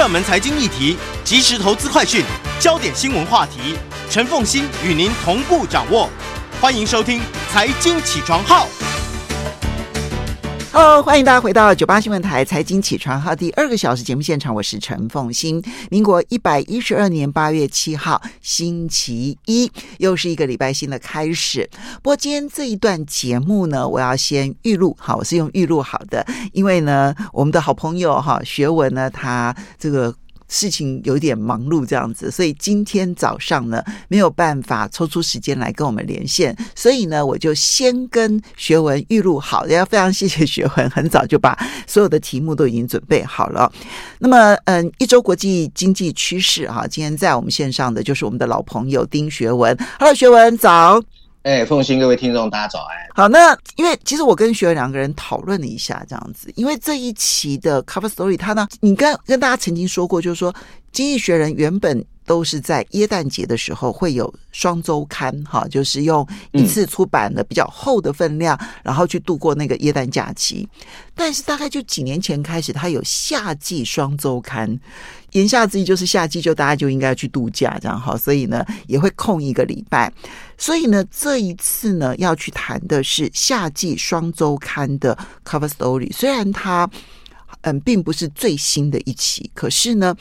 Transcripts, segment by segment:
热门财经议题、即时投资快讯、焦点新闻话题，陈凤欣与您同步掌握。欢迎收听《财经起床号》。哦欢迎大家回到九八新闻台财经起床号第二个小时节目现场，我是陈凤欣。民国一百一十二年八月七号，星期一，又是一个礼拜新的开始。不过今天这一段节目呢，我要先预录，好，我是用预录好的，因为呢，我们的好朋友哈学文呢，他这个。事情有点忙碌这样子，所以今天早上呢没有办法抽出时间来跟我们连线，所以呢我就先跟学文预录好，也要非常谢谢学文，很早就把所有的题目都已经准备好了。那么，嗯，一周国际经济趋势哈，今天在我们线上的就是我们的老朋友丁学文，Hello，学文早。哎，凤馨，各位听众，大家早安。好，那因为其实我跟学员两个人讨论了一下，这样子，因为这一期的 cover story，他呢，你跟跟大家曾经说过，就是说，经济学人原本。都是在耶诞节的时候会有双周刊，哈，就是用一次出版的比较厚的分量，然后去度过那个耶诞假期。但是大概就几年前开始，它有夏季双周刊，言下之意就是夏季就大家就应该要去度假，这样哈，所以呢也会空一个礼拜。所以呢这一次呢要去谈的是夏季双周刊的 cover story，虽然它嗯并不是最新的一期，可是呢。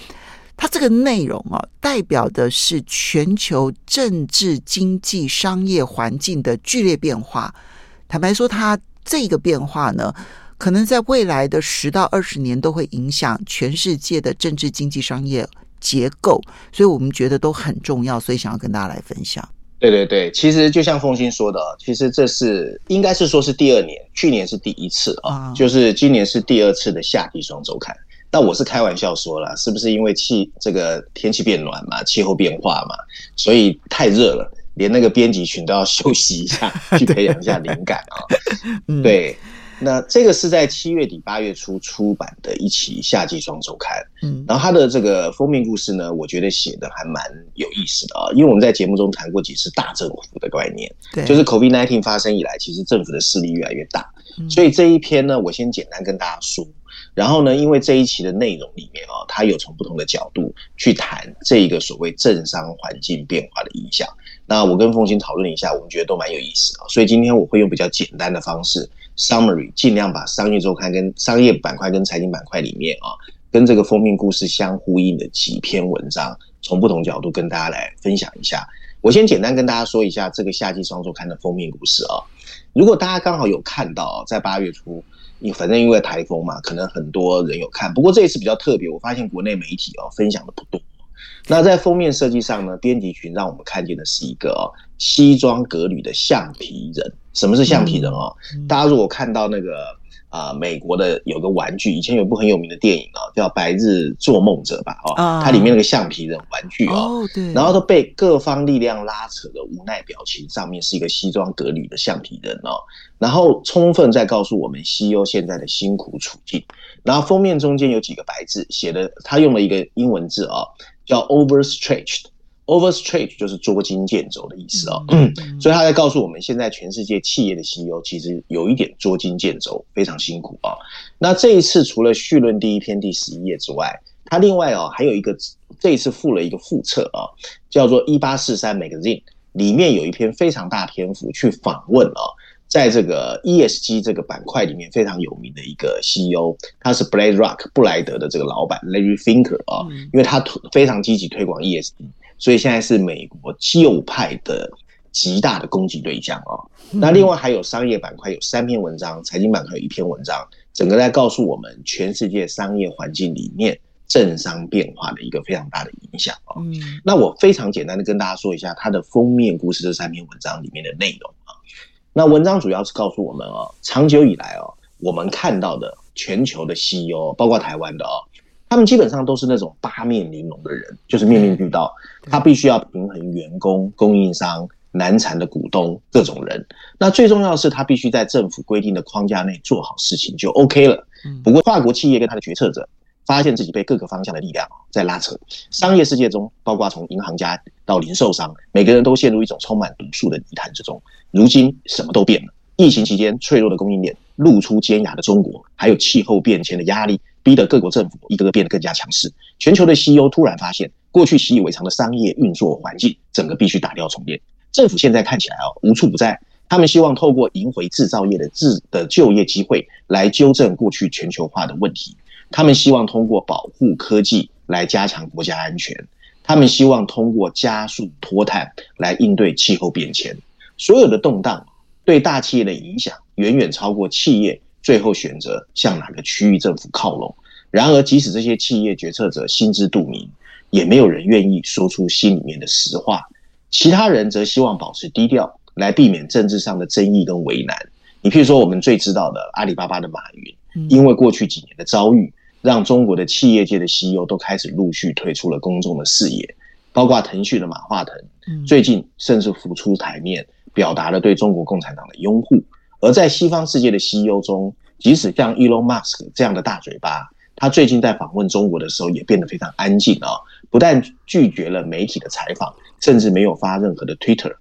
它这个内容啊，代表的是全球政治、经济、商业环境的剧烈变化。坦白说，它这个变化呢，可能在未来的十到二十年都会影响全世界的政治、经济、商业结构。所以我们觉得都很重要，所以想要跟大家来分享。对对对，其实就像凤欣说的，其实这是应该是说是第二年，去年是第一次啊，就是今年是第二次的夏季双周刊。那我是开玩笑说了，是不是因为气这个天气变暖嘛，气候变化嘛，所以太热了，连那个编辑群都要 休息一下，去培养一下灵感啊、哦。对，那这个是在七月底八月初出版的一期夏季双周刊。嗯，然后它的这个封面故事呢，我觉得写的还蛮有意思的啊，因为我们在节目中谈过几次大政府的概念，对，就是 COVID-19 发生以来，其实政府的势力越来越大，所以这一篇呢，我先简单跟大家说。然后呢，因为这一期的内容里面啊、哦，它有从不同的角度去谈这一个所谓政商环境变化的影响。那我跟凤馨讨论一下，我们觉得都蛮有意思啊。所以今天我会用比较简单的方式 summary，尽量把商业周刊跟商业板块跟财经板块里面啊，跟这个封面故事相呼应的几篇文章，从不同角度跟大家来分享一下。我先简单跟大家说一下这个夏季双周刊的封面故事啊。如果大家刚好有看到，在八月初。你反正因为台风嘛，可能很多人有看。不过这一次比较特别，我发现国内媒体哦分享的不多。那在封面设计上呢，编辑群让我们看见的是一个哦西装革履的橡皮人。什么是橡皮人哦？大家如果看到那个。啊、呃，美国的有个玩具，以前有一部很有名的电影啊，叫《白日做梦者》吧，哦，它里面那个橡皮人玩具哦，对，然后都被各方力量拉扯的无奈表情，上面是一个西装革履的橡皮人哦，然后充分在告诉我们 CEO 现在的辛苦处境，然后封面中间有几个白字写的，他用了一个英文字啊，叫 overstretched。Overstretch 就是捉襟见肘的意思哦，嗯，所以他在告诉我们，现在全世界企业的 CEO 其实有一点捉襟见肘，非常辛苦啊。那这一次除了序论第一篇第十一页之外，他另外哦还有一个这一次附了一个附册啊，叫做一八四三 Magazine，里面有一篇非常大篇幅去访问啊，在这个 ESG 这个板块里面非常有名的一个 CEO，他是 BlackRock 布莱德的这个老板 Larry Finker 啊，因为他非常积极推广 ESG。所以现在是美国旧派的极大的攻击对象哦。那另外还有商业板块有三篇文章，财经板块有一篇文章，整个在告诉我们全世界商业环境里面政商变化的一个非常大的影响哦。那我非常简单的跟大家说一下它的封面故事这三篇文章里面的内容啊。那文章主要是告诉我们哦，长久以来哦，我们看到的全球的 CEO，包括台湾的哦。他们基本上都是那种八面玲珑的人，就是面面俱到。他必须要平衡员工、供应商、难缠的股东各种人。那最重要的是，他必须在政府规定的框架内做好事情就 OK 了。不过，跨国企业跟他的决策者发现自己被各个方向的力量在拉扯。商业世界中，包括从银行家到零售商，每个人都陷入一种充满毒素的泥潭之中。如今，什么都变了。疫情期间，脆弱的供应链，露出尖牙的中国，还有气候变迁的压力。逼得各国政府一个个变得更加强势。全球的 CEO 突然发现，过去习以为常的商业运作环境，整个必须打掉重练。政府现在看起来哦，无处不在。他们希望透过赢回制造业的制的就业机会，来纠正过去全球化的问题。他们希望通过保护科技来加强国家安全。他们希望通过加速脱碳来应对气候变迁。所有的动荡对大企业的影响远远超过企业最后选择向哪个区域政府靠拢。然而，即使这些企业决策者心知肚明，也没有人愿意说出心里面的实话。其他人则希望保持低调。来避免政治上的争议跟为难。你譬如说，我们最知道的阿里巴巴的马云，因为过去几年的遭遇，让中国的企业界的 CEO 都开始陆续退出了公众的视野，包括腾讯的马化腾，最近甚至浮出台面，表达了对中国共产党的拥护。而在西方世界的 CEO 中，即使像 Elon Musk 这样的大嘴巴，他最近在访问中国的时候也变得非常安静啊，不但拒绝了媒体的采访，甚至没有发任何的 Twitter。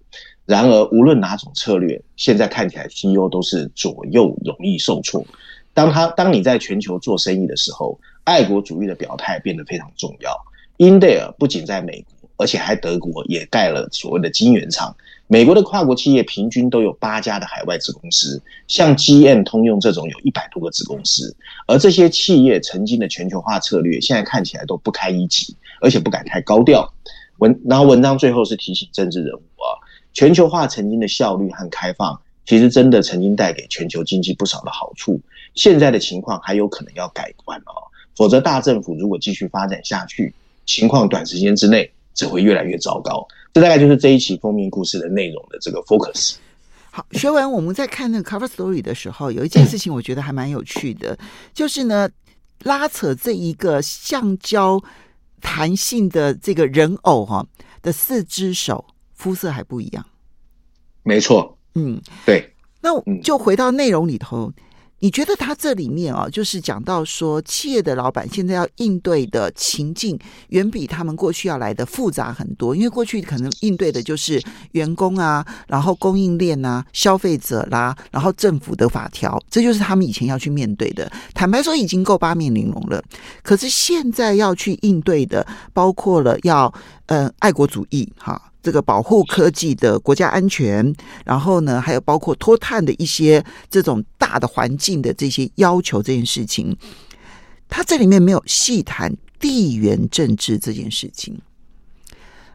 然而，无论哪种策略，现在看起来 CEO 都是左右容易受挫。当他当你在全球做生意的时候，爱国主义的表态变得非常重要。英特尔不仅在美国，而且还德国也盖了所谓的晶圆厂。美国的跨国企业平均都有八家的海外子公司，像 GM、通用这种有一百多个子公司。而这些企业曾经的全球化策略，现在看起来都不堪一击，而且不敢太高调。文然后文章最后是提醒政治人物啊。全球化曾经的效率和开放，其实真的曾经带给全球经济不少的好处。现在的情况还有可能要改观哦，否则大政府如果继续发展下去，情况短时间之内只会越来越糟糕。这大概就是这一期封面故事的内容的这个 focus。好，学文，我们在看那个 cover story 的时候，有一件事情我觉得还蛮有趣的，就是呢，拉扯这一个橡胶弹性的这个人偶哈的四只手。肤色还不一样，没错，嗯，对，那就回到内容里头，嗯、你觉得他这里面啊，就是讲到说，企业的老板现在要应对的情境，远比他们过去要来的复杂很多，因为过去可能应对的就是员工啊，然后供应链啊，消费者啦，然后政府的法条，这就是他们以前要去面对的。坦白说，已经够八面玲珑了，可是现在要去应对的，包括了要呃爱国主义哈。这个保护科技的国家安全，然后呢，还有包括脱碳的一些这种大的环境的这些要求，这件事情，他这里面没有细谈地缘政治这件事情，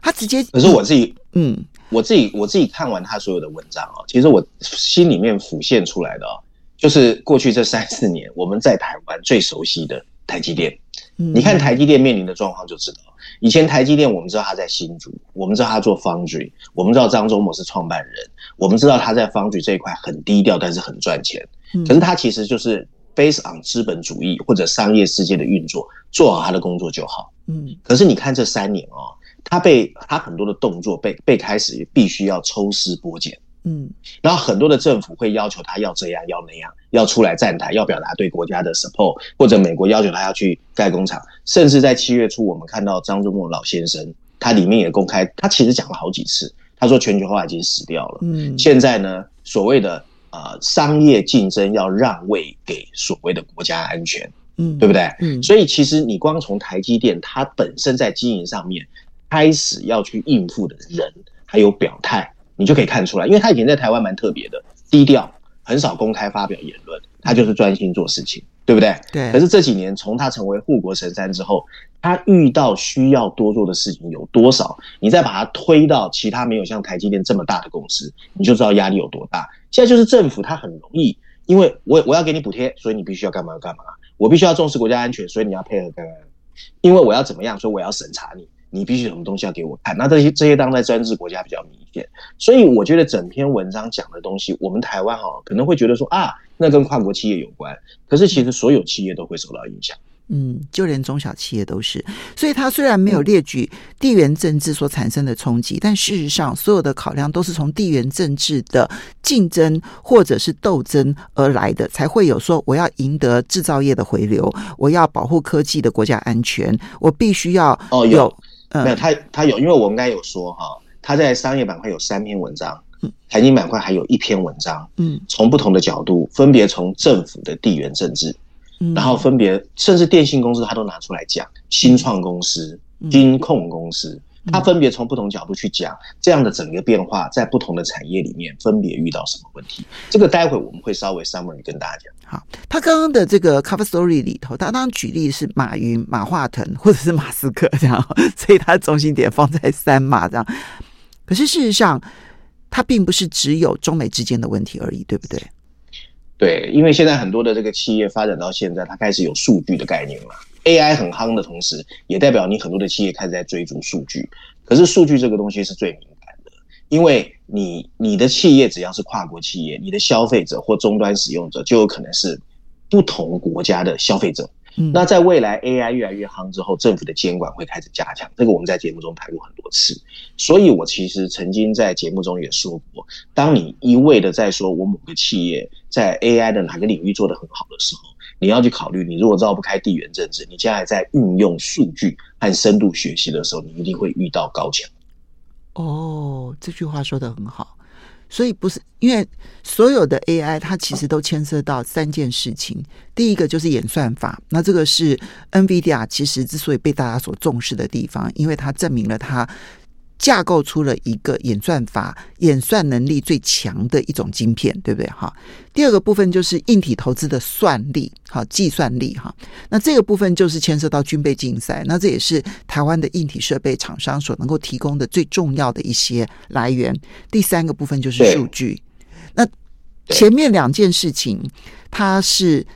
他直接。可是我自己，嗯，我自己我自己看完他所有的文章啊，其实我心里面浮现出来的啊，就是过去这三四年我们在台湾最熟悉的台积电。你看台积电面临的状况就知道。以前台积电，我们知道他在新竹，我们知道他做 Foundry，我们知道张忠谋是创办人，我们知道他在 Foundry 这一块很低调，但是很赚钱。可是他其实就是 based on 资本主义或者商业世界的运作，做好他的工作就好。嗯。可是你看这三年哦，他被他很多的动作被被开始必须要抽丝剥茧。嗯，然后很多的政府会要求他要这样要那样，要出来站台，要表达对国家的 support，或者美国要求他要去盖工厂，甚至在七月初，我们看到张忠谋老先生，他里面也公开，他其实讲了好几次，他说全球化已经死掉了。嗯，现在呢，所谓的呃商业竞争要让位给所谓的国家安全，嗯，对不对？嗯，所以其实你光从台积电它本身在经营上面开始要去应付的人，还有表态。你就可以看出来，因为他以前在台湾蛮特别的，低调，很少公开发表言论，他就是专心做事情，对不对？对。可是这几年，从他成为护国神山之后，他遇到需要多做的事情有多少？你再把他推到其他没有像台积电这么大的公司，你就知道压力有多大。现在就是政府，他很容易，因为我我要给你补贴，所以你必须要干嘛干嘛，我必须要重视国家安全，所以你要配合干嘛，因为我要怎么样，所以我要审查你。你必须有什么东西要给我看，那这些这些当在专制国家比较明显，所以我觉得整篇文章讲的东西，我们台湾哈可能会觉得说啊，那跟跨国企业有关，可是其实所有企业都会受到影响。嗯，就连中小企业都是，所以他虽然没有列举地缘政治所产生的冲击，但事实上所有的考量都是从地缘政治的竞争或者是斗争而来的，才会有说我要赢得制造业的回流，我要保护科技的国家安全，我必须要哦有。没有，他他有，因为我们刚才有说哈，他在商业板块有三篇文章，财经板块还有一篇文章，嗯，从不同的角度，分别从政府的地缘政治，然后分别甚至电信公司他都拿出来讲，新创公司、金控公司。他分别从不同角度去讲这样的整个变化，在不同的产业里面分别遇到什么问题。这个待会我们会稍微 summary 跟大家讲。好，他刚刚的这个 cover story 里头，他当然举例是马云、马化腾或者是马斯克这样，所以他中心点放在三马这样。可是事实上，它并不是只有中美之间的问题而已，对不对？对，因为现在很多的这个企业发展到现在，它开始有数据的概念了。AI 很夯的同时，也代表你很多的企业开始在追逐数据。可是数据这个东西是最敏感的，因为你你的企业只要是跨国企业，你的消费者或终端使用者就有可能是不同国家的消费者。嗯，那在未来 AI 越来越夯之后，政府的监管会开始加强。这个我们在节目中谈过很多次。所以我其实曾经在节目中也说过，当你一味的在说我某个企业在 AI 的哪个领域做得很好的时候，你要去考虑，你如果绕不开地缘政治，你将来在运用数据和深度学习的时候，你一定会遇到高墙。哦，这句话说得很好。所以不是因为所有的 AI，它其实都牵涉到三件事情。第一个就是演算法，那这个是 NVIDIA 其实之所以被大家所重视的地方，因为它证明了它。架构出了一个演算法、演算能力最强的一种晶片，对不对？哈。第二个部分就是硬体投资的算力，哈，计算力，哈。那这个部分就是牵涉到军备竞赛，那这也是台湾的硬体设备厂商所能够提供的最重要的一些来源。第三个部分就是数据。那前面两件事情，它是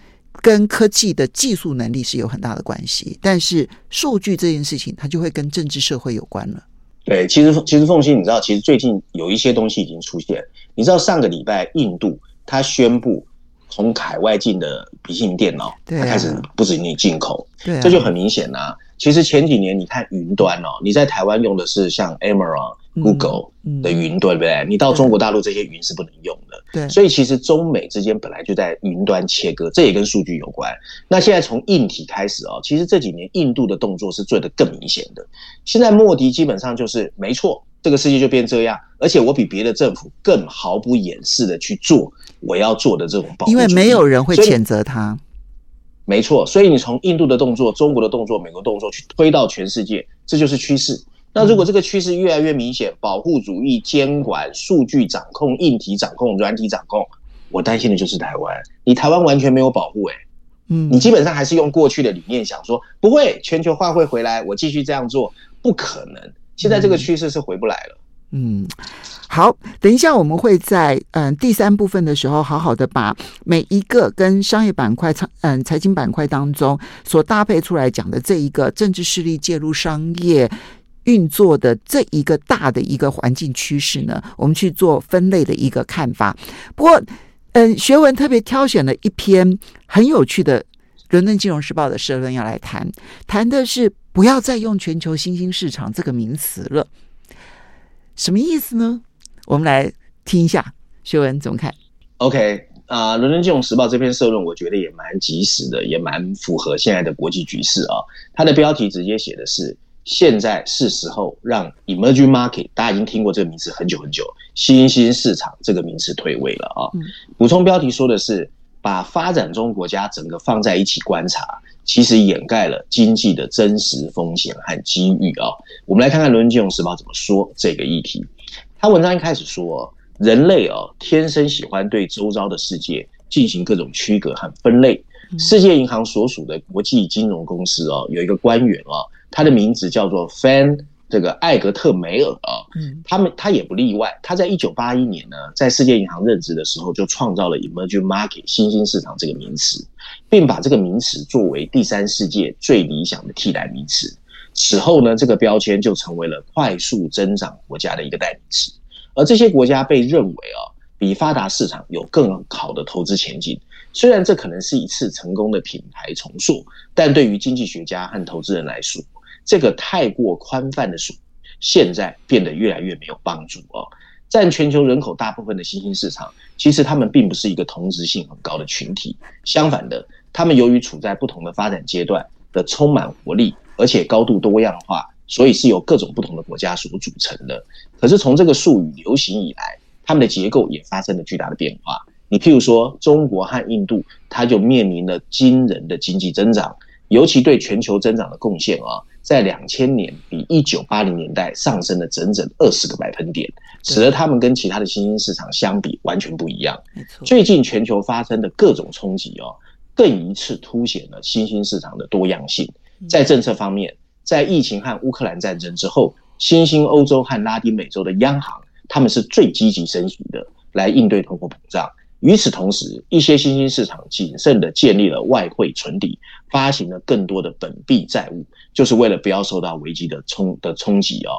跟科技的技术能力是有很大的关系，但是数据这件事情，它就会跟政治社会有关了。对，其实其实凤欣，你知道，其实最近有一些东西已经出现。你知道上个礼拜印度它宣布从海外进的笔记本电脑，它开始不止你进口，对，这就很明显啊。其实前几年你看云端哦，你在台湾用的是像 Amazon、Google 的云端，对不对？你到中国大陆这些云是不能用的。对，所以其实中美之间本来就在云端切割，这也跟数据有关。那现在从硬体开始哦，其实这几年印度的动作是做得更明显的。现在莫迪基本上就是没错，这个世界就变这样，而且我比别的政府更毫不掩饰的去做我要做的这种保护，因为没有人会谴责他。没错，所以你从印度的动作、中国的动作、美国动作去推到全世界，这就是趋势。那如果这个趋势越来越明显，保护主义、监管、数据掌控、硬体掌控、软体掌控，我担心的就是台湾。你台湾完全没有保护，诶，嗯，你基本上还是用过去的理念想说不会全球化会回来，我继续这样做，不可能。现在这个趋势是回不来了。嗯。好，等一下我们会在嗯、呃、第三部分的时候，好好的把每一个跟商业板块、嗯财经板块当中所搭配出来讲的这一个政治势力介入商业运作的这一个大的一个环境趋势呢，我们去做分类的一个看法。不过，嗯、学文特别挑选了一篇很有趣的《伦敦金融时报》的社论要来谈，谈的是不要再用全球新兴市场这个名词了，什么意思呢？我们来听一下，学文怎么看？OK，啊、《伦敦金融时报》这篇社论，我觉得也蛮及时的，也蛮符合现在的国际局势啊。它的标题直接写的是“现在是时候让 emerging market”，大家已经听过这个名词很久很久，“新兴市场”这个名词退位了啊。嗯、补充标题说的是，把发展中国家整个放在一起观察，其实掩盖了经济的真实风险和机遇啊。我们来看看《伦敦金融时报》怎么说这个议题。他文章一开始说，人类哦，天生喜欢对周遭的世界进行各种区隔和分类。世界银行所属的国际金融公司哦，有一个官员哦，他的名字叫做 Fan 这个艾格特梅尔啊，他们他也不例外。他在一九八一年呢，在世界银行任职的时候，就创造了 Emerging Market 新兴市场这个名词，并把这个名词作为第三世界最理想的替代名词。此后呢，这个标签就成为了快速增长国家的一个代名词，而这些国家被认为啊，比发达市场有更好的投资前景。虽然这可能是一次成功的品牌重塑，但对于经济学家和投资人来说，这个太过宽泛的说，现在变得越来越没有帮助哦。占全球人口大部分的新兴市场，其实他们并不是一个同质性很高的群体，相反的，他们由于处在不同的发展阶段的充满活力。而且高度多样化，所以是由各种不同的国家所组成的。可是从这个术语流行以来，他们的结构也发生了巨大的变化。你譬如说，中国和印度，它就面临了惊人的经济增长，尤其对全球增长的贡献啊，在两千年比一九八零年代上升了整整二十个百分点，使得他们跟其他的新兴市场相比完全不一样。最近全球发生的各种冲击哦，更一次凸显了新兴市场的多样性。在政策方面，在疫情和乌克兰战争之后，新兴欧洲和拉丁美洲的央行，他们是最积极升息的，来应对通货膨胀。与此同时，一些新兴市场谨慎地建立了外汇存底，发行了更多的本币债务，就是为了不要受到危机的冲的冲击哦。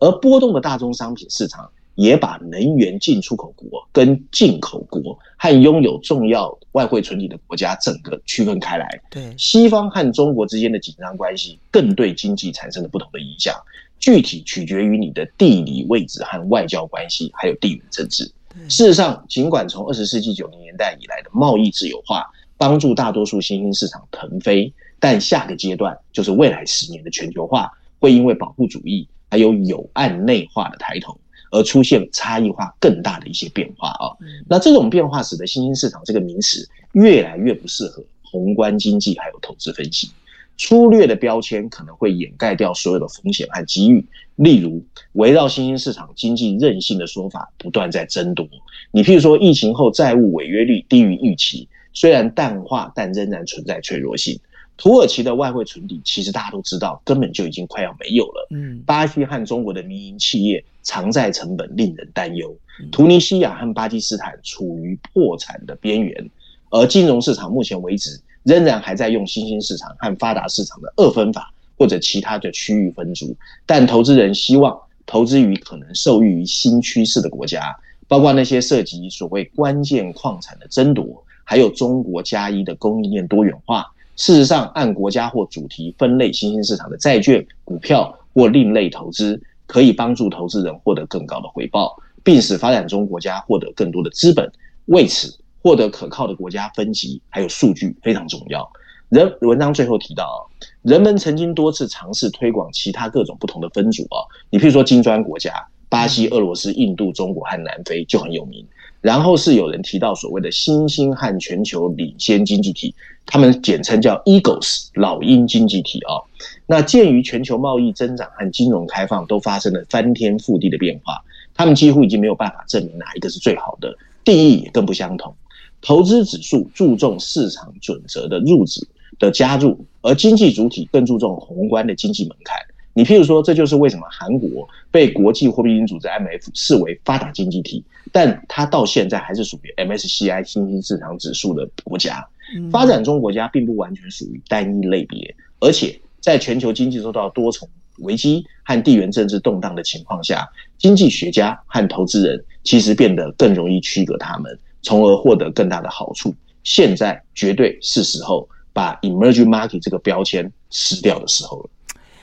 而波动的大宗商品市场也把能源进出口国跟进口国和拥有重要外汇存底的国家整个区分开来。对，西方和中国之间的紧张关系更对经济产生了不同的影响，具体取决于你的地理位置和外交关系，还有地缘政治。事实上，尽管从二十世纪九零年代以来的贸易自由化帮助大多数新兴市场腾飞，但下个阶段就是未来十年的全球化，会因为保护主义还有友岸内化的抬头，而出现差异化更大的一些变化啊。那这种变化使得新兴市场这个名词越来越不适合宏观经济还有投资分析。粗略的标签可能会掩盖掉所有的风险和机遇。例如，围绕新兴市场经济韧性的说法不断在增多。你譬如说，疫情后债务违约率低于预期，虽然淡化，但仍然存在脆弱性。土耳其的外汇存底，其实大家都知道，根本就已经快要没有了。嗯，巴西和中国的民营企业偿债成本令人担忧。突尼西亚和巴基斯坦处于破产的边缘，而金融市场目前为止。仍然还在用新兴市场和发达市场的二分法或者其他的区域分组，但投资人希望投资于可能受益于新趋势的国家，包括那些涉及所谓关键矿产的争夺，还有中国加一的供应链多元化。事实上，按国家或主题分类新兴市场的债券、股票或另类投资，可以帮助投资人获得更高的回报，并使发展中国家获得更多的资本。为此，获得可靠的国家分级还有数据非常重要。人文章最后提到啊，人们曾经多次尝试推广其他各种不同的分组啊，你譬如说金砖国家，巴西、俄罗斯、印度、中国和南非就很有名。然后是有人提到所谓的新兴和全球领先经济体，他们简称叫 Eagles 老鹰经济体啊。那鉴于全球贸易增长和金融开放都发生了翻天覆地的变化，他们几乎已经没有办法证明哪一个是最好的，定义也更不相同。投资指数注重市场准则的入纸的加入，而经济主体更注重宏观的经济门槛。你譬如说，这就是为什么韩国被国际货币基金组织 IMF 视为发达经济体，但它到现在还是属于 MSCI 新兴市场指数的国家。发展中国家并不完全属于单一类别，而且在全球经济受到多重危机和地缘政治动荡的情况下，经济学家和投资人其实变得更容易区隔他们。从而获得更大的好处。现在绝对是时候把 emerging market 这个标签撕掉的时候了。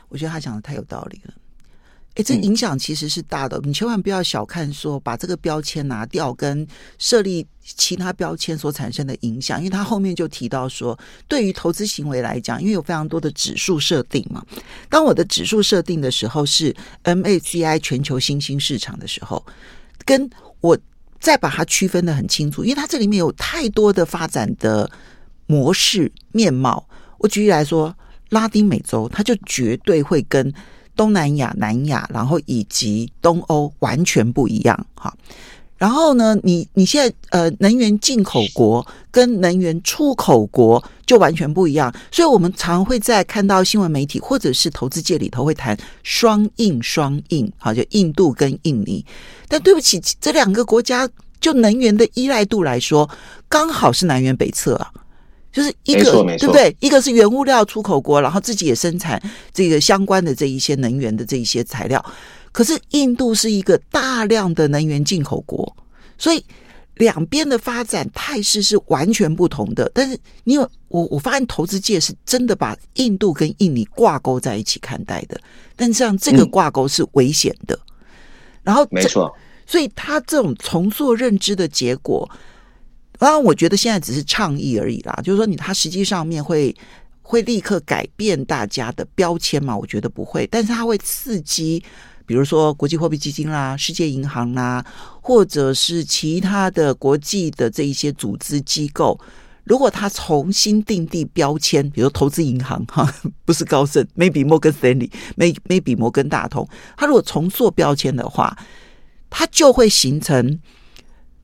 我觉得他讲的太有道理了。哎，这影响其实是大的，嗯，你千万不要小看说把这个标签拿掉跟设立其他标签所产生的影响，因为他后面就提到说，对于投资行为来讲，因为有非常多的指数设定嘛。当我的指数设定的时候是 MACI 全球新兴市场的时候，跟我。再把它区分得很清楚，因为它这里面有太多的发展的模式面貌。我举例来说，拉丁美洲它就绝对会跟东南亚、南亚，然后以及东欧完全不一样，哈。然后呢，你你现在呃，能源进口国跟能源出口国就完全不一样，所以我们常会在看到新闻媒体或者是投资界里头会谈双印双印，好，就印度跟印尼。但对不起，这两个国家就能源的依赖度来说，刚好是南辕北辙啊，就是一个对不对？一个是原物料出口国，然后自己也生产这个相关的这一些能源的这一些材料。可是印度是一个大量的能源进口国，所以两边的发展态势是完全不同的。但是你有我，我发现投资界是真的把印度跟印尼挂钩在一起看待的，但像这个挂钩是危险的。嗯、然后没错，所以他这种重塑认知的结果，当然我觉得现在只是倡议而已啦。就是说，你它实际上面会会立刻改变大家的标签嘛？我觉得不会，但是它会刺激。比如说国际货币基金啦、世界银行啦，或者是其他的国际的这一些组织机构，如果他重新定地标签，比如投资银行 哈，不是高盛，maybe 摩根斯坦利，maybe 摩根大通，他如果重做标签的话，他就会形成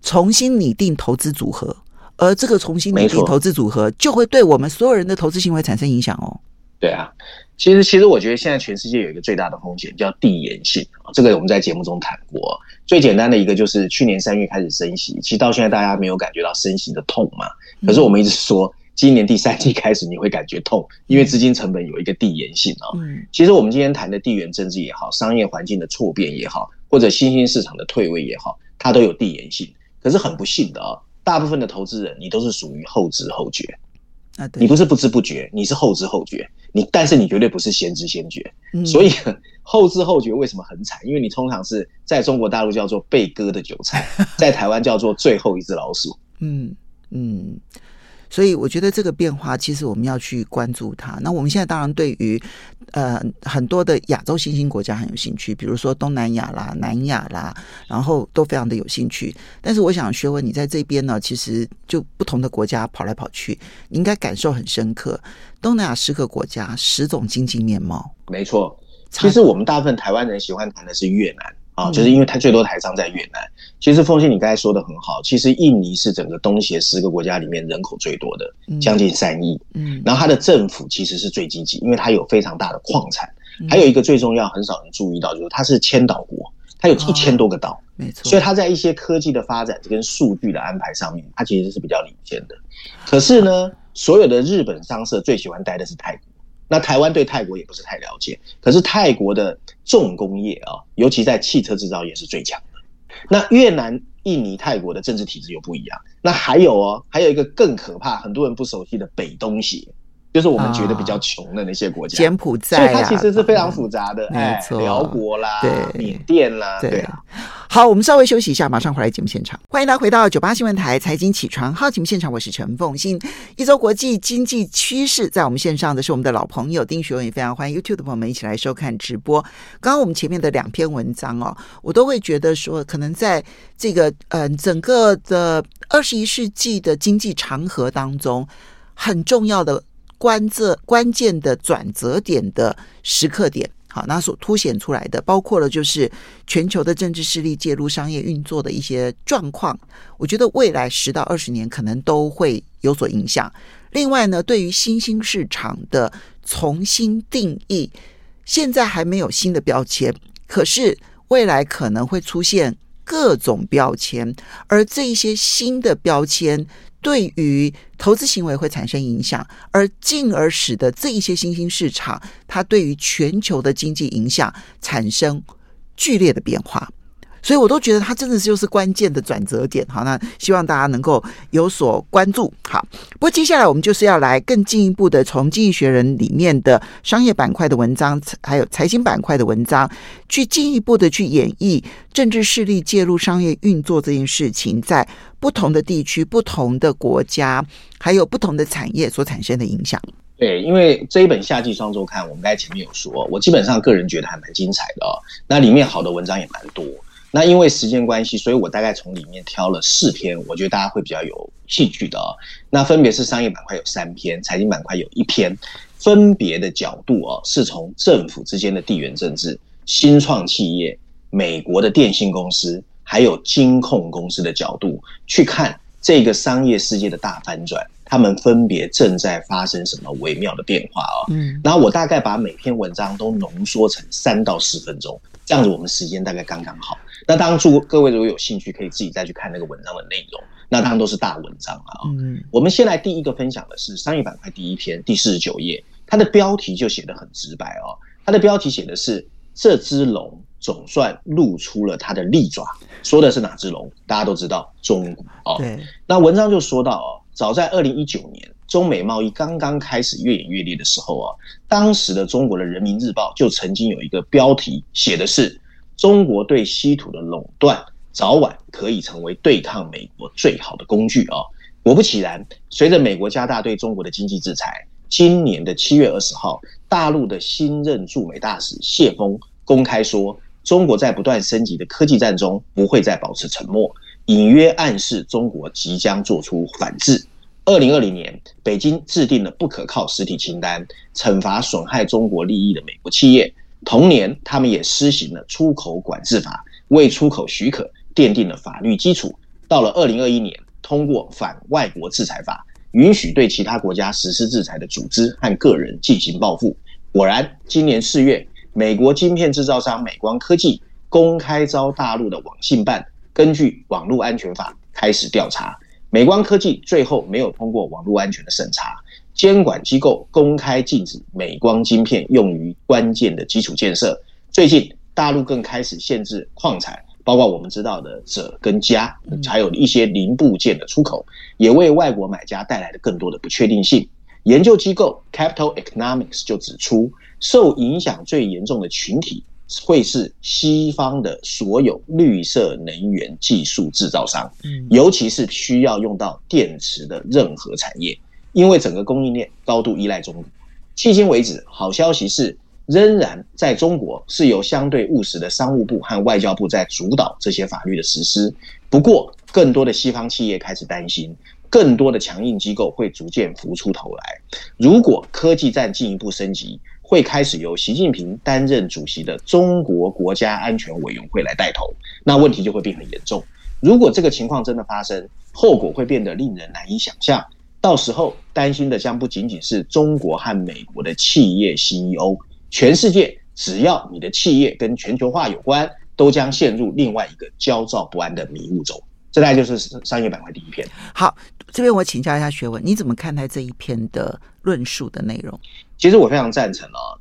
重新拟定投资组合，而这个重新拟定投资组合就会对我们所有人的投资行为产生影响哦。对啊。其实，其实我觉得现在全世界有一个最大的风险叫递延性啊，这个我们在节目中谈过。最简单的一个就是去年三月开始升息，其实到现在大家没有感觉到升息的痛嘛。可是我们一直说，今年第三季开始你会感觉痛，因为资金成本有一个递延性啊。其实我们今天谈的地缘政治也好，商业环境的错变也好，或者新兴市场的退位也好，它都有递延性。可是很不幸的啊，大部分的投资人你都是属于后知后觉。啊，你不是不知不觉，你是后知后觉。你但是你绝对不是先知先觉，嗯、所以后知后觉为什么很惨？因为你通常是在中国大陆叫做被割的韭菜，在台湾叫做最后一只老鼠。嗯嗯。所以我觉得这个变化，其实我们要去关注它。那我们现在当然对于呃很多的亚洲新兴国家很有兴趣，比如说东南亚啦、南亚啦，然后都非常的有兴趣。但是我想学文，你在这边呢，其实就不同的国家跑来跑去，你应该感受很深刻。东南亚十个国家，十种经济面貌。没错，其实我们大部分台湾人喜欢谈的是越南。啊，就是因为它最多台商在越南。其实凤信，你刚才说的很好。其实印尼是整个东协十个国家里面人口最多的，将近三亿。嗯，然后它的政府其实是最积极，因为它有非常大的矿产。还有一个最重要，很少人注意到，就是它是千岛国，它有一千多个岛。没错。所以它在一些科技的发展跟数据的安排上面，它其实是比较领先的。可是呢，所有的日本商社最喜欢待的是泰国。那台湾对泰国也不是太了解，可是泰国的重工业啊，尤其在汽车制造业是最强的。那越南、印尼、泰国的政治体制又不一样。那还有哦，还有一个更可怕，很多人不熟悉的北东协。就是我们觉得比较穷的那些国家，柬埔寨，所以它其实是非常复杂的，没错，寮国啦，对，缅甸啦，对啊。好，我们稍微休息一下，马上回来节目现场。欢迎大家回到九八新闻台财经起床号节目现场，我是陈凤欣。一周国际经济趋势，在我们线上的是我们的老朋友丁学文，也非常欢迎 YouTube 的朋友们一起来收看直播。刚刚我们前面的两篇文章哦，我都会觉得说，可能在这个嗯、呃、整个的二十一世纪的经济长河当中，很重要的。关这关键的转折点的时刻点，好，那所凸显出来的，包括了就是全球的政治势力介入商业运作的一些状况。我觉得未来十到二十年可能都会有所影响。另外呢，对于新兴市场的重新定义，现在还没有新的标签，可是未来可能会出现各种标签，而这一些新的标签。对于投资行为会产生影响，而进而使得这一些新兴市场，它对于全球的经济影响产生剧烈的变化。所以，我都觉得它真的是就是关键的转折点。好，那希望大家能够有所关注。好，不过接下来我们就是要来更进一步的从《经济学人》里面的商业板块的文章，还有财经板块的文章，去进一步的去演绎政治势力介入商业运作这件事情，在不同的地区、不同的国家，还有不同的产业所产生的影响。对，因为这一本夏季双周刊，我们刚才前面有说，我基本上个人觉得还蛮精彩的哦。那里面好的文章也蛮多。那因为时间关系，所以我大概从里面挑了四篇，我觉得大家会比较有兴趣的。那分别是商业板块有三篇，财经板块有一篇，分别的角度哦，是从政府之间的地缘政治、新创企业、美国的电信公司，还有金控公司的角度去看这个商业世界的大翻转，他们分别正在发生什么微妙的变化哦。嗯，然后我大概把每篇文章都浓缩成三到四分钟，这样子我们时间大概刚刚好。那当然，祝各位如果有兴趣，可以自己再去看那个文章的内容。那当然都是大文章啊。嗯，我们先来第一个分享的是商业板块第一篇第四十九页，它的标题就写得很直白哦。它的标题写的是“这只龙总算露出了它的利爪”，说的是哪只龙？大家都知道中国哦。对。那文章就说到哦，早在二零一九年中美贸易刚刚开始越演越烈的时候啊，当时的中国的人民日报就曾经有一个标题写的是。中国对稀土的垄断，早晚可以成为对抗美国最好的工具啊！果不其然，随着美国加大对中国的经济制裁，今年的七月二十号，大陆的新任驻美大使谢锋公开说，中国在不断升级的科技战中不会再保持沉默，隐约暗示中国即将做出反制。二零二零年，北京制定了不可靠实体清单，惩罚损害中国利益的美国企业。同年，他们也施行了出口管制法，为出口许可奠定了法律基础。到了二零二一年，通过反外国制裁法，允许对其他国家实施制裁的组织和个人进行报复。果然，今年四月，美国晶片制造商美光科技公开遭大陆的网信办根据网络安全法开始调查。美光科技最后没有通过网络安全的审查。监管机构公开禁止美光晶片用于关键的基础建设。最近，大陆更开始限制矿产，包括我们知道的锗跟镓，还有一些零部件的出口，也为外国买家带来了更多的不确定性。研究机构 Capital Economics 就指出，受影响最严重的群体会是西方的所有绿色能源技术制造商，尤其是需要用到电池的任何产业。因为整个供应链高度依赖中国，迄今为止，好消息是，仍然在中国是由相对务实的商务部和外交部在主导这些法律的实施。不过，更多的西方企业开始担心，更多的强硬机构会逐渐浮出头来。如果科技战进一步升级，会开始由习近平担任主席的中国国家安全委员会来带头，那问题就会变很严重。如果这个情况真的发生，后果会变得令人难以想象。到时候担心的将不仅仅是中国和美国的企业 CEO，全世界只要你的企业跟全球化有关，都将陷入另外一个焦躁不安的迷雾中。这大概就是商业板块第一篇。好，这边我请教一下学文，你怎么看待这一篇的论述的内容？其实我非常赞成哦。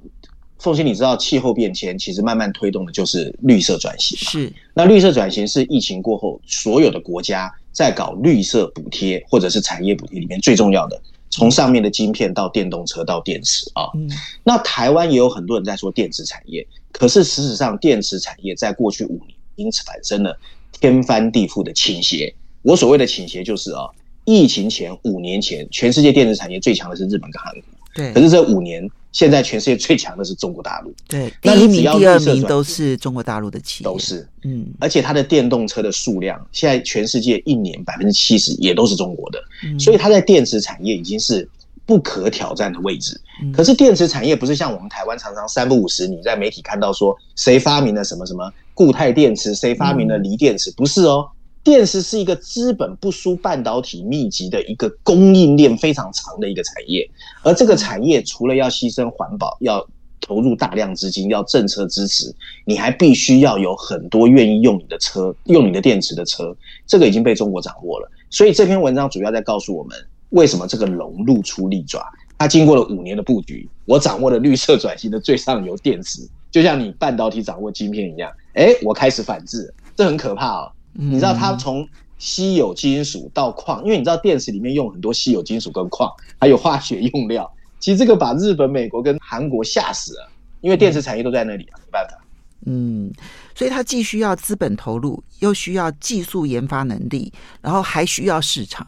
凤欣，你知道气候变迁其实慢慢推动的就是绿色转型。是，那绿色转型是疫情过后所有的国家在搞绿色补贴或者是产业补贴里面最重要的，从上面的晶片到电动车到电池啊。嗯。那台湾也有很多人在说电池产业，可是事实上电池产业在过去五年因此产生了天翻地覆的倾斜。我所谓的倾斜就是啊，疫情前五年前全世界电子产业最强的是日本跟韩国。对。可是这五年。现在全世界最强的是中国大陆，对，那第一名、第二名都是中国大陆的企业，都是，嗯，而且它的电动车的数量，现在全世界一年百分之七十也都是中国的，嗯，所以它在电子产业已经是不可挑战的位置。嗯，可是电池产业不是像我们台湾常常三不五时你在媒体看到说谁发明了什么什么固态电池，谁发明了锂电池，不是哦。电池是一个资本不输半导体密集的一个供应链非常长的一个产业，而这个产业除了要牺牲环保，要投入大量资金，要政策支持，你还必须要有很多愿意用你的车、用你的电池的车，这个已经被中国掌握了。所以这篇文章主要在告诉我们，为什么这个龙露出利爪。它经过了五年的布局，我掌握了绿色转型的最上游电池，就像你半导体掌握晶片一样，哎，我开始反制，这很可怕哦。你知道它从稀有金属到矿，因为你知道电池里面用很多稀有金属跟矿，还有化学用料。其实这个把日本、美国跟韩国吓死了，因为电池产业都在那里啊，没办法。嗯，所以它既需要资本投入，又需要技术研发能力，然后还需要市场。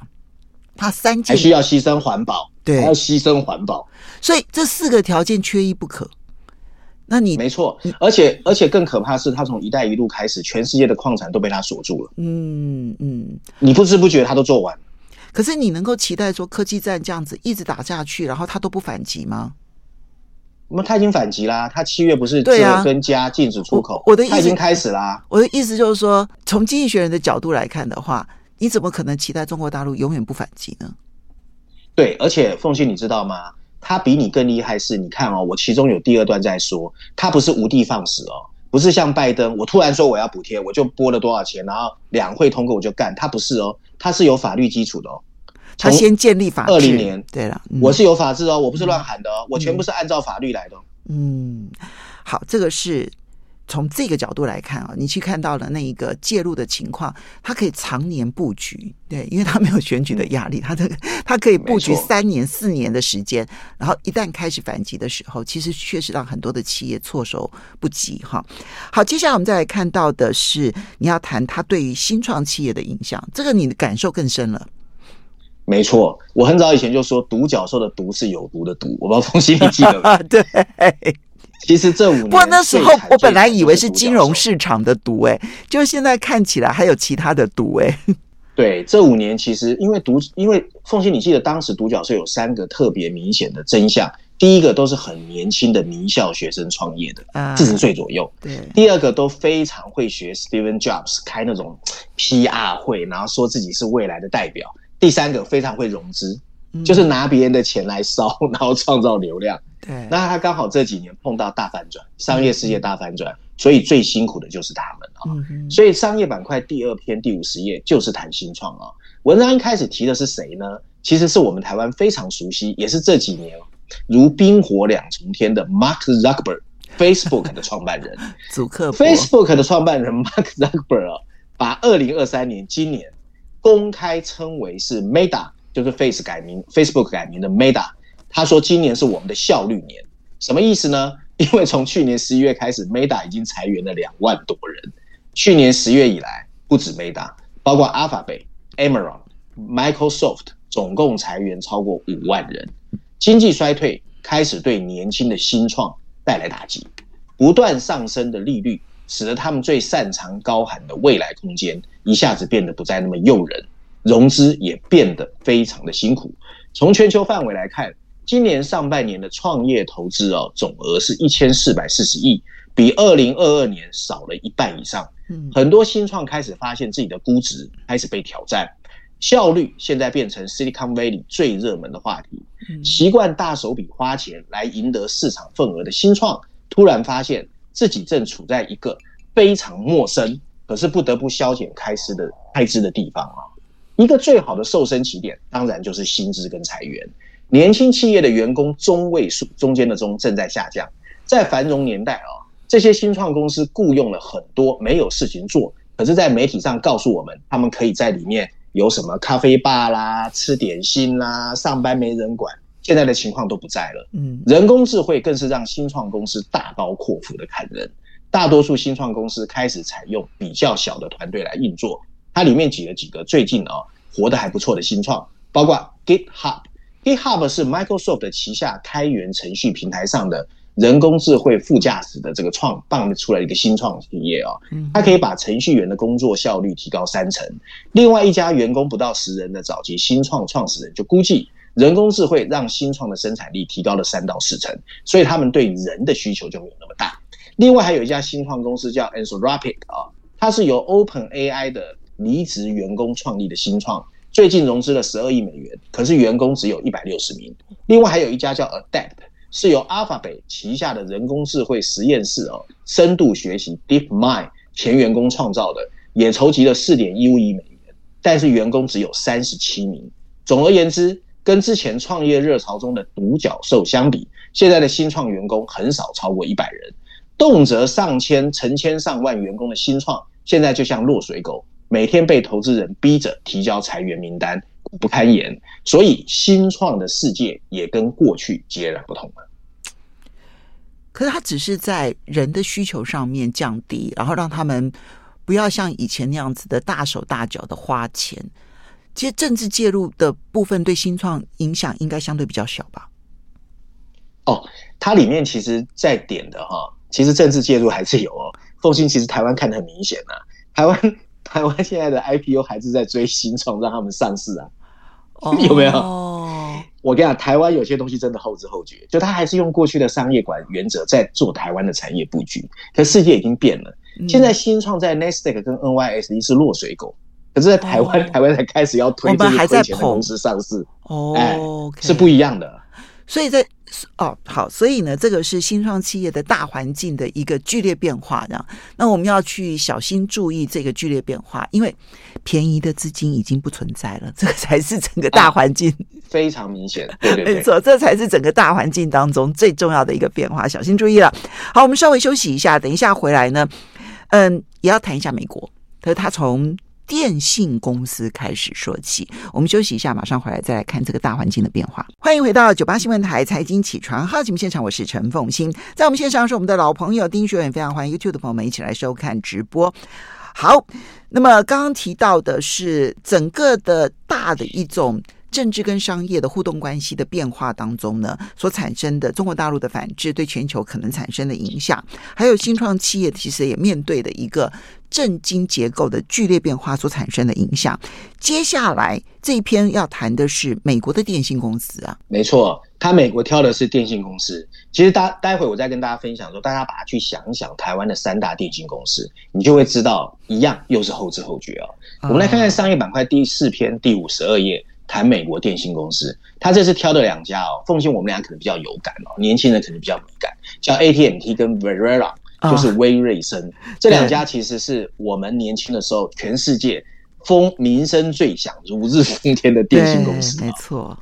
它三件还需要牺牲环保，对，还要牺牲环保，所以这四个条件缺一不可。那你没错，而且而且更可怕是，他从“一带一路”开始，全世界的矿产都被他锁住了。嗯嗯，你不知不觉他都做完。可是你能够期待说科技战这样子一直打下去，然后他都不反击吗？那他已经反击啦，他七月不是鍺跟加禁止出口？我的意思他已经开始啦。我的意思就是说，从经济学人的角度来看的话，你怎么可能期待中国大陆永远不反击呢？对，而且凤信，你知道吗？他比你更厉害是，你看哦，我其中有第二段在说，他不是无的放矢哦，不是像拜登，我突然说我要补贴，我就拨了多少钱，然后两会通过我就干，他不是哦，他是有法律基础的哦，他先建立法制，二零年，对了，嗯、我是有法治哦，我不是乱喊的哦，嗯、我全部是按照法律来的。嗯，好，这个是。从这个角度来看啊，你去看到了那一个介入的情况，它可以常年布局，对，因为它没有选举的压力，它这个它可以布局三年、四年的时间，然后一旦开始反击的时候，其实确实让很多的企业措手不及哈。好，接下来我们再来看到的是，你要谈它对于新创企业的影响，这个你的感受更深了。没错，我很早以前就说，独角兽的“独”是有毒的“毒”，我不知道凤馨你记得吗？对。其实这五年，不过那时候我本来以为是金融市场的毒，哎，就现在看起来还有其他的毒，哎。对，这五年其实因为独，因为凤馨，你记得当时独角兽有三个特别明显的真相。第一个都是很年轻的名校学生创业的，四十岁左右。对。第二个都非常会学 Steven Jobs 开那种 PR 会，然后说自己是未来的代表。第三个非常会融资，就是拿别人的钱来烧，然后创造流量。对。那他刚好这几年碰到大反转，商业世界大反转，所以最辛苦的就是他们啊。所以商业板块第二篇第五十页就是谈新创啊。文章一开始提的是谁呢？其实是我们台湾非常熟悉，也是这几年。如冰火两重天的 Mark Zuckerberg，Facebook 的创办人，祖克 Facebook 的创办人 Mark Zuckerberg 把二零二三年今年公开称为是 Meta，就是 Face 改名 Facebook 改名的 Meta。他说今年是我们的效率年，什么意思呢？因为从去年十一月开始，Meta 已经裁员了两万多人。去年十月以来，不止 Meta，包括 Alphabet、Amazon、Microsoft，总共裁员超过五万人。经济衰退开始对年轻的新创带来打击，不断上升的利率使得他们最擅长高喊的未来空间一下子变得不再那么诱人，融资也变得非常的辛苦。从全球范围来看，今年上半年的创业投资哦，总额是一千四百四十亿，比二零二二年少了一半以上。很多新创开始发现自己的估值开始被挑战。效率现在变成 Silicon Valley 最热门的话题。习惯大手笔花钱来赢得市场份额的新创，突然发现自己正处在一个非常陌生，可是不得不削减开支的开支的地方啊。一个最好的瘦身起点，当然就是薪资跟裁员。年轻企业的员工中位数中间的中正在下降。在繁荣年代啊，这些新创公司雇佣了很多没有事情做，可是在媒体上告诉我们，他们可以在里面。有什么咖啡吧啦，吃点心啦，上班没人管，现在的情况都不在了。嗯，人工智慧更是让新创公司大刀阔斧的砍人。大多数新创公司开始采用比较小的团队来运作。它里面举了几个最近啊活得还不错的新创，包括 GitHub。GitHub 是 Microsoft 旗下开源程序平台上的。人工智慧副驾驶的这个创办出来一个新创企业啊，它可以把程序员的工作效率提高三成。另外一家员工不到十人的早期新创创始人就估计，人工智慧让新创的生产力提高了三到四成，所以他们对人的需求就没有那么大。另外还有一家新创公司叫 Anthropic 啊，它是由 OpenAI 的离职员工创立的新创，最近融资了十二亿美元，可是员工只有一百六十名。另外还有一家叫 Adapt。是由 Alphabet 旗下的人工智慧实验室哦，深度学习 DeepMind 前员工创造的，也筹集了四点一五亿美元，但是员工只有三十七名。总而言之，跟之前创业热潮中的独角兽相比，现在的新创员工很少超过一百人，动辄上千、成千上万员工的新创，现在就像落水狗，每天被投资人逼着提交裁员名单。不堪言，所以新创的世界也跟过去截然不同了。可是它只是在人的需求上面降低，然后让他们不要像以前那样子的大手大脚的花钱。其实政治介入的部分对新创影响应该相对比较小吧？哦，它里面其实在点的哈，其实政治介入还是有哦。凤新其实台湾看得很明显呐、啊，台湾台湾现在的 IPO 还是在追新创，让他们上市啊。有没有？我跟你讲，台湾有些东西真的后知后觉，就他还是用过去的商业管原则在做台湾的产业布局。可世界已经变了，现在新创在 Nasdaq 跟 NYSE 是落水狗，可是在台湾，台湾才开始要推这些亏钱的公司上市。哦，哎，是不一样的。所以在哦好，所以呢，这个是新创企业的大环境的一个剧烈变化，这样。那我们要去小心注意这个剧烈变化，因为便宜的资金已经不存在了，这个才是整个大环境、啊、非常明显。对对对，没错，这才是整个大环境当中最重要的一个变化，小心注意了。好，我们稍微休息一下，等一下回来呢，嗯，也要谈一下美国，可是他从。电信公司开始说起，我们休息一下，马上回来再来看这个大环境的变化。欢迎回到九八新闻台财经起床号节目现场，我是陈凤欣，在我们线上是我们的老朋友丁学远，非常欢迎 YouTube 的朋友们一起来收看直播。好，那么刚刚提到的是整个的大的一种政治跟商业的互动关系的变化当中呢，所产生的中国大陆的反制对全球可能产生的影响，还有新创企业其实也面对的一个政经结构的剧烈变化所产生的影响。接下来这一篇要谈的是美国的电信公司啊，没错，他美国挑的是电信公司。其实大待会我再跟大家分享说，大家把它去想一想，台湾的三大电信公司，你就会知道一样又是后知后觉哦。我们来看看商业板块第四篇第五十二页。谈美国电信公司，他这次挑的两家哦，奉信我们俩可能比较有感哦，年轻人可能比较敏感，叫 AT&T 跟 Verizon，就是威瑞森、哦、这两家其实是我们年轻的时候全世界风名声最响、如日中天的电信公司，没错。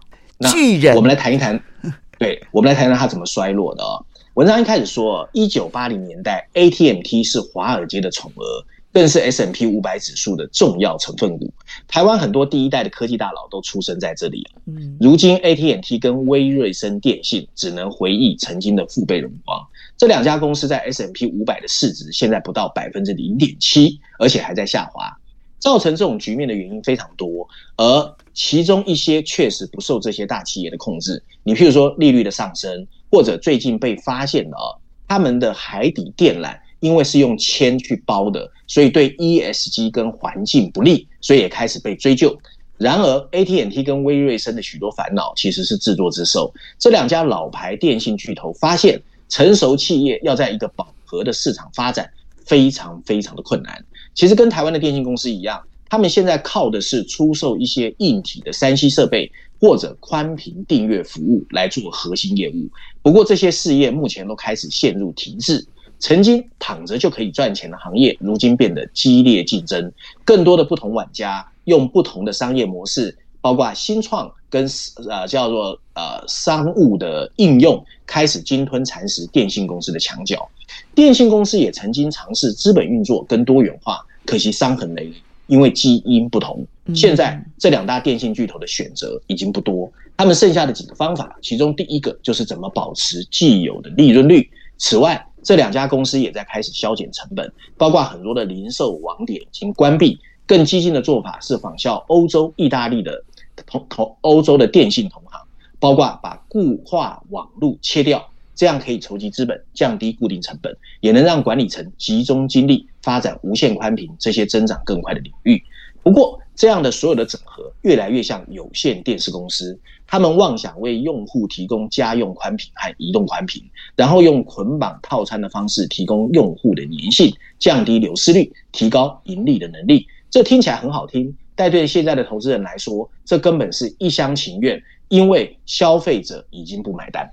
巨人，我们来谈一谈，对，我们来谈谈它怎么衰落的哦。文章一开始说，一九八零年代，AT&T 是华尔街的宠儿。更是 S&P 五百指数的重要成分股。台湾很多第一代的科技大佬都出生在这里。嗯，如今 AT&T 跟威瑞森电信只能回忆曾经的父辈荣光。这两家公司在 S M P 五百的市值现在不到百分之零点七，而且还在下滑。造成这种局面的原因非常多，而其中一些确实不受这些大企业的控制。你譬如说利率的上升，或者最近被发现了他们的海底电缆。因为是用铅去包的，所以对 ESG 跟环境不利，所以也开始被追究。然而，AT&T 跟威瑞森的许多烦恼其实是自作自受。这两家老牌电信巨头发现，成熟企业要在一个饱和的市场发展，非常非常的困难。其实跟台湾的电信公司一样，他们现在靠的是出售一些硬体的三 C 设备或者宽频订阅服务来做核心业务。不过，这些事业目前都开始陷入停滞。曾经躺着就可以赚钱的行业，如今变得激烈竞争，更多的不同玩家用不同的商业模式，包括新创跟呃叫做呃商务的应用，开始鲸吞蚕食电信公司的墙角。电信公司也曾经尝试资本运作跟多元化，可惜伤痕累累，因为基因不同。现在这两大电信巨头的选择已经不多，他们剩下的几个方法，其中第一个就是怎么保持既有的利润率。此外，这两家公司也在开始削减成本，包括很多的零售网点已经关闭。更激进的做法是仿效欧洲、意大利的同同欧洲的电信同行，包括把固话网路切掉，这样可以筹集资本，降低固定成本，也能让管理层集中精力发展无线宽频这些增长更快的领域。不过，这样的所有的整合越来越像有线电视公司，他们妄想为用户提供家用宽频和移动宽频，然后用捆绑套餐的方式提供用户的粘性，降低流失率，提高盈利的能力。这听起来很好听，但对现在的投资人来说，这根本是一厢情愿，因为消费者已经不买单。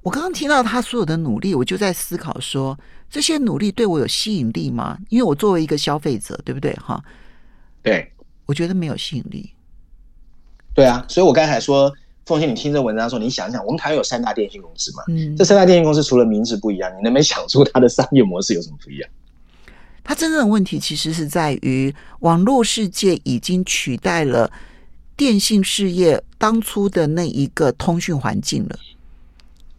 我刚刚听到他所有的努力，我就在思考说，这些努力对我有吸引力吗？因为我作为一个消费者，对不对？哈，对，我觉得没有吸引力。对啊，所以我刚才说，凤馨，你听这文章说，你想想，我们台湾有三大电信公司嘛？嗯，这三大电信公司除了名字不一样，你能不能想出它的商业模式有什么不一样？它真正的问题其实是在于，网络世界已经取代了电信事业当初的那一个通讯环境了。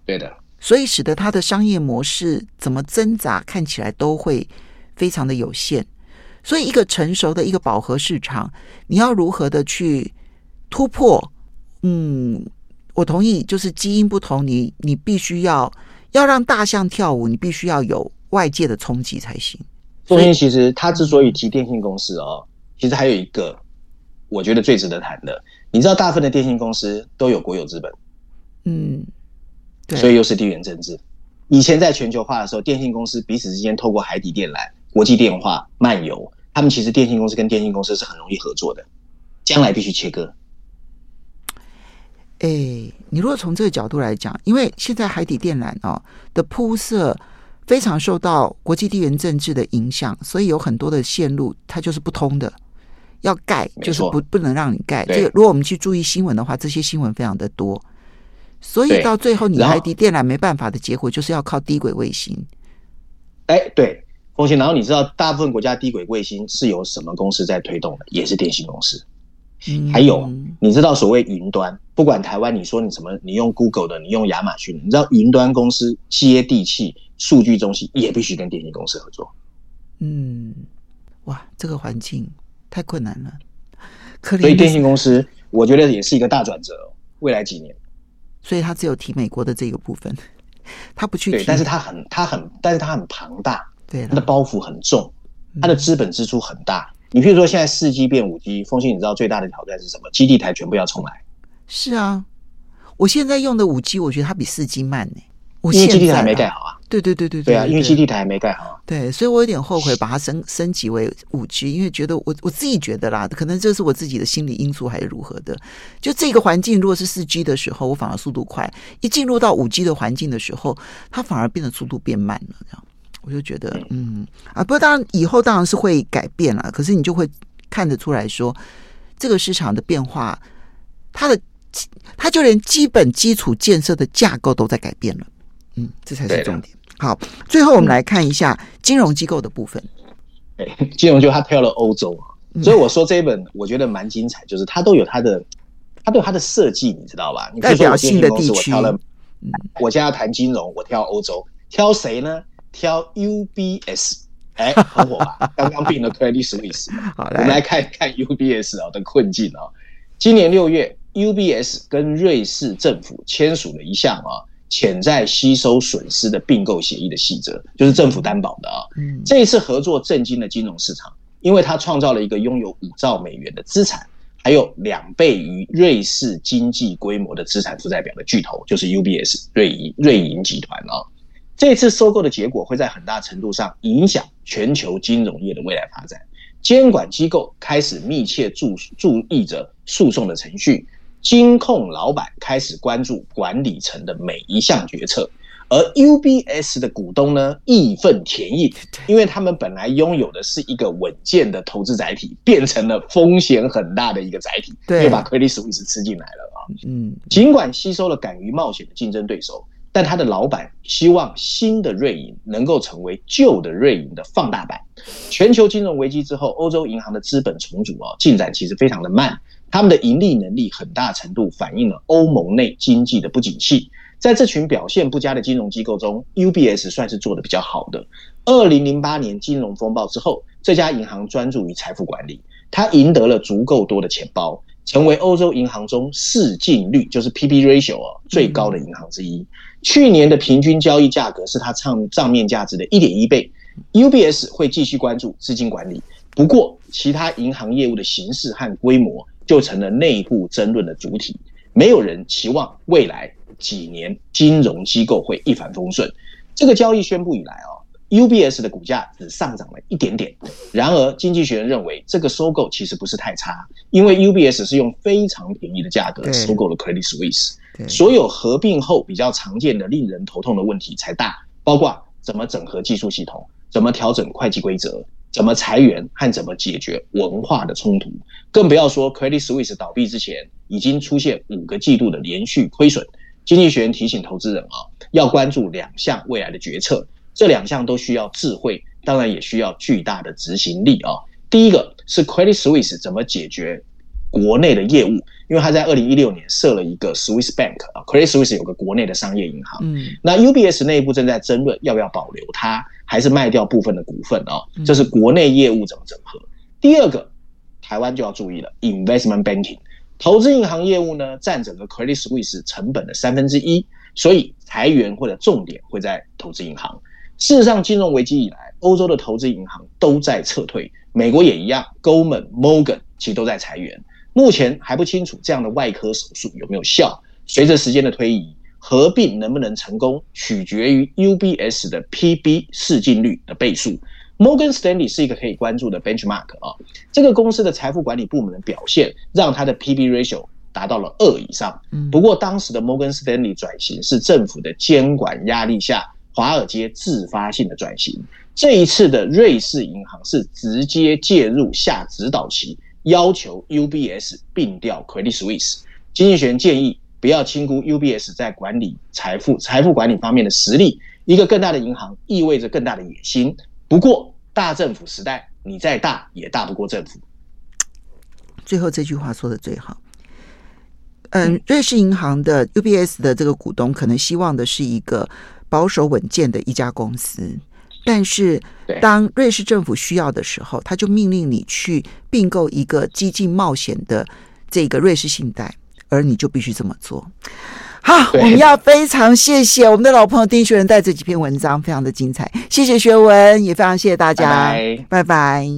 对的，所以使得它的商业模式怎么挣扎，看起来都会非常的有限。所以，一个成熟的一个饱和市场，你要如何的去突破？嗯，我同意，就是基因不同，你你必须要要让大象跳舞，你必须要有外界的冲击才行。凤馨，其实他之所以提电信公司哦，其实还有一个我觉得最值得谈的，你知道，大部分的电信公司都有国有资本，嗯。所以又是地缘政治。以前在全球化的时候，电信公司彼此之间透过海底电缆、国际电话漫游，他们其实电信公司跟电信公司是很容易合作的。将来必须切割。哎，你如果从这个角度来讲，因为现在海底电缆哦的铺设非常受到国际地缘政治的影响，所以有很多的线路它就是不通的，要盖就是不不能让你盖。这个如果我们去注意新闻的话，这些新闻非常的多。所以到最后，你海底电缆没办法的结果，就是要靠低轨卫星。哎，对，凤馨。然后你知道，大部分国家低轨卫星是由什么公司在推动的？也是电信公司。嗯。还有，你知道所谓云端，不管台湾，你说你什么，你用 Google 的，你用亚马逊，你知道云端公司接地气数据中心也必须跟电信公司合作。嗯，哇，这个环境太困难了。所以电信公司我觉得也是一个大转折，未来几年。所以他只有提美国的这个部分，他不去提，但是他很他很，但是他很庞大，对，他的包袱很重，他的资本支出很大。你譬如说现在四 G 变五 G，风信你知道最大的挑战是什么？基地台全部要重来。是啊，我现在用的五 G，我觉得它比四 G 慢呢。我因为基地台没盖好啊。对对对对对。对啊，因为基地台还没盖好。对，所以我有点后悔把它升升级为五 G，因为觉得我我自己觉得啦，可能这是我自己的心理因素还是如何的。就这个环境，如果是四 G 的时候，我反而速度快；一进入到五 G 的环境的时候，它反而变得速度变慢了。这样，我就觉得，嗯啊，不过当然以后当然是会改变了，可是你就会看得出来说，这个市场的变化，它的。它就连基本基础建设的架构都在改变了，嗯，这才是重点。好，最后我们来看一下金融机构的部分。哎，金融就他挑了欧洲，所以我说这一本我觉得蛮精彩，就是它都有它的，它都有它的设计，你知道吧？代表性的地区。我挑了，我现在要谈金融，我挑欧洲，挑谁呢？挑 UBS，哎，很火吧？刚刚并了 Credit Suisse。好，我们来看看 UBS 啊的困境啊。今年六月。UBS 跟瑞士政府签署了一项啊潜在吸收损失的并购协议的细则，就是政府担保的啊。嗯，这一次合作震惊了金融市场，因为它创造了一个拥有五兆美元的资产，还有两倍于瑞士经济规模的资产负债表的巨头，就是 UBS 瑞银瑞银集团啊。这次收购的结果会在很大程度上影响全球金融业的未来发展，监管机构开始密切注注意着诉讼的程序。金控老板开始关注管理层的每一项决策，而 UBS 的股东呢，义愤填膺，因为他们本来拥有的是一个稳健的投资载体，变成了风险很大的一个载体，又把 Credit Suisse 吃进来了啊。嗯，尽管吸收了敢于冒险的竞争对手，但他的老板希望新的瑞银能够成为旧的瑞银的放大版。全球金融危机之后，欧洲银行的资本重组啊，进展其实非常的慢。他们的盈利能力很大程度反映了欧盟内经济的不景气。在这群表现不佳的金融机构中，UBS 算是做得比较好的。二零零八年金融风暴之后，这家银行专注于财富管理，它赢得了足够多的钱包，成为欧洲银行中市净率，就是 PB ratio，最高的银行之一。去年的平均交易价格是它账账面价值的一点一倍。UBS 会继续关注资金管理，不过其他银行业务的形式和规模。就成了内部争论的主体，没有人期望未来几年金融机构会一帆风顺。这个交易宣布以来哦，UBS 的股价只上涨了一点点。然而，经济学人认为这个收购其实不是太差，因为 UBS 是用非常便宜的价格收购了 Credit Suisse。所有合并后比较常见的令人头痛的问题才大，包括怎么整合技术系统，怎么调整会计规则。怎么裁员和怎么解决文化的冲突，更不要说 Credit Suisse 倒闭之前已经出现五个季度的连续亏损。经济学人提醒投资人啊，要关注两项未来的决策，这两项都需要智慧，当然也需要巨大的执行力啊。第一个是 Credit Suisse 怎么解决国内的业务，因为他在二零一六年设了一个 Swiss Bank 啊，Credit Suisse 有个国内的商业银行，嗯，那 UBS 内部正在争论要不要保留它。还是卖掉部分的股份哦，这是国内业务怎么整合。第二个，台湾就要注意了，investment banking 投资银行业务呢，占整个 Credit Suisse 成本的三分之一，所以裁员或者重点会在投资银行。事实上，金融危机以来，欧洲的投资银行都在撤退，美国也一样，Goldman、Morgan 其实都在裁员。目前还不清楚这样的外科手术有没有效。随着时间的推移。合并能不能成功，取决于 UBS 的 PB 市净率的倍数。Morgan Stanley 是一个可以关注的 benchmark 啊。这个公司的财富管理部门的表现，让它的 PB ratio 达到了二以上。不过当时的 Morgan Stanley 转型是政府的监管压力下，华尔街自发性的转型。这一次的瑞士银行是直接介入下指导期，要求 UBS 并掉 Credit Suisse。经济学人建议。不要轻估 UBS 在管理财富、财富管理方面的实力。一个更大的银行意味着更大的野心。不过，大政府时代，你再大也大不过政府。最后这句话说的最好。嗯，瑞士银行的 UBS 的这个股东可能希望的是一个保守稳健的一家公司。但是当瑞士政府需要的时候，他就命令你去并购一个激进冒险的这个瑞士信贷，而你就必须这么做。好，我们要非常谢谢我们的老朋友丁学文带这几篇文章，非常的精彩。谢谢学文，也非常谢谢大家，拜拜。拜拜。